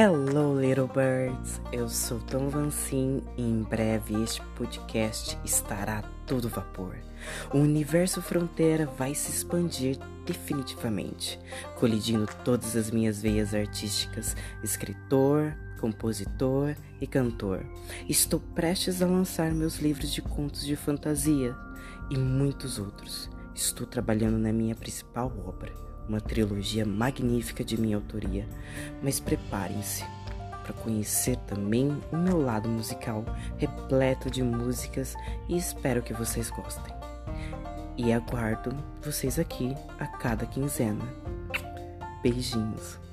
Hello, little birds! Eu sou Tom Vancin e em breve este podcast estará a todo vapor. O universo fronteira vai se expandir definitivamente, colidindo todas as minhas veias artísticas, escritor, compositor e cantor. Estou prestes a lançar meus livros de contos de fantasia e muitos outros. Estou trabalhando na minha principal obra uma trilogia magnífica de minha autoria, mas preparem-se para conhecer também o meu lado musical, repleto de músicas, e espero que vocês gostem. E aguardo vocês aqui a cada quinzena. Beijinhos.